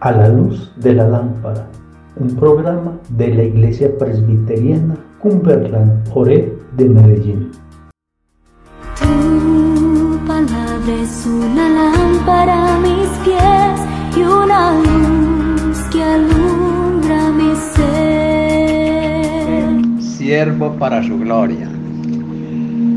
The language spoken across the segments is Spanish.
A la luz de la lámpara, un programa de la Iglesia Presbiteriana Cumberland Ore de Medellín. Tu palabra es una lámpara a mis pies y una luz que alumbra mi ser. Siervo para su gloria.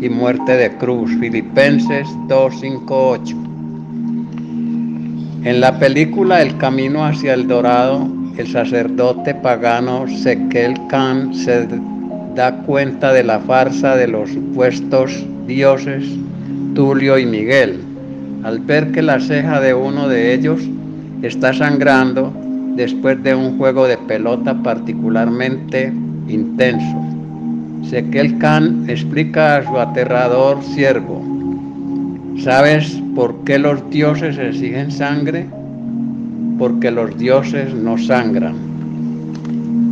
y muerte de cruz. Filipenses 258 en la película El Camino hacia el Dorado, el sacerdote pagano Sekel Khan se da cuenta de la farsa de los supuestos dioses Tulio y Miguel, al ver que la ceja de uno de ellos está sangrando después de un juego de pelota particularmente intenso. Sekel Khan explica a su aterrador siervo, ¿sabes ¿Por qué los dioses exigen sangre? Porque los dioses no sangran.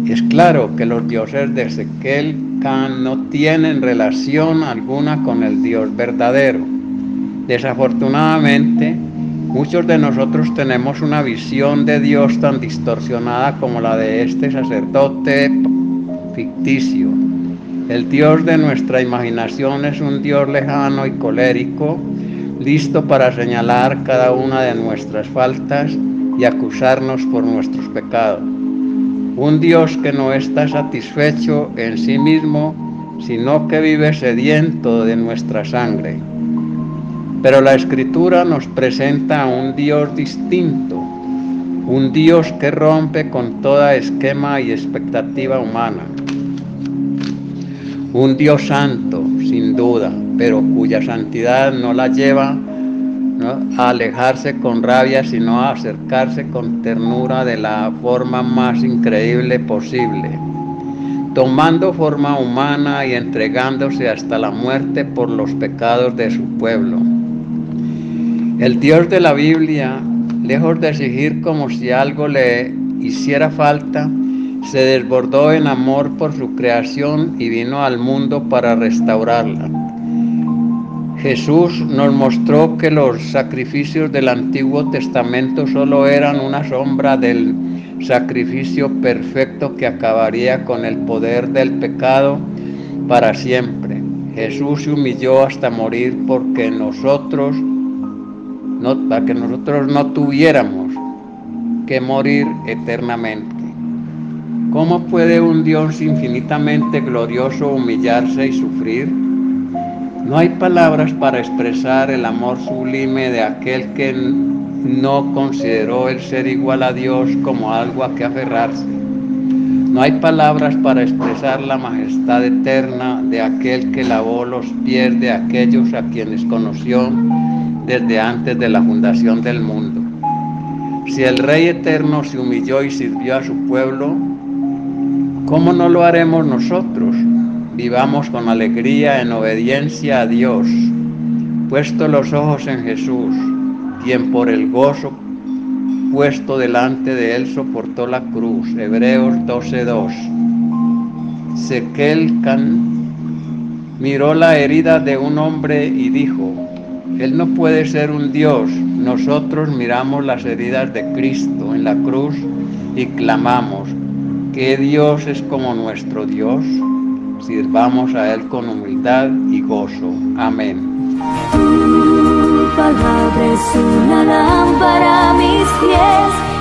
Es claro que los dioses de Ezequiel Khan no tienen relación alguna con el Dios verdadero. Desafortunadamente, muchos de nosotros tenemos una visión de Dios tan distorsionada como la de este sacerdote ficticio. El Dios de nuestra imaginación es un Dios lejano y colérico listo para señalar cada una de nuestras faltas y acusarnos por nuestros pecados. Un Dios que no está satisfecho en sí mismo, sino que vive sediento de nuestra sangre. Pero la escritura nos presenta a un Dios distinto, un Dios que rompe con toda esquema y expectativa humana. Un Dios santo, sin duda, pero cuya santidad no la lleva a alejarse con rabia, sino a acercarse con ternura de la forma más increíble posible, tomando forma humana y entregándose hasta la muerte por los pecados de su pueblo. El Dios de la Biblia, lejos de exigir como si algo le hiciera falta, se desbordó en amor por su creación y vino al mundo para restaurarla. Jesús nos mostró que los sacrificios del Antiguo Testamento solo eran una sombra del sacrificio perfecto que acabaría con el poder del pecado para siempre. Jesús se humilló hasta morir porque nosotros no, para que nosotros no tuviéramos que morir eternamente. ¿Cómo puede un Dios infinitamente glorioso humillarse y sufrir? No hay palabras para expresar el amor sublime de aquel que no consideró el ser igual a Dios como algo a que aferrarse. No hay palabras para expresar la majestad eterna de aquel que lavó los pies de aquellos a quienes conoció desde antes de la fundación del mundo. Si el Rey eterno se humilló y sirvió a su pueblo, ¿cómo no lo haremos nosotros? vivamos con alegría en obediencia a Dios, puesto los ojos en Jesús, quien por el gozo puesto delante de él soportó la cruz. Hebreos 12:2. Sequel miró la herida de un hombre y dijo, Él no puede ser un Dios. Nosotros miramos las heridas de Cristo en la cruz y clamamos, ¿qué Dios es como nuestro Dios? sirvamos a Él con humildad y gozo. Amén. Lámpara a mis pies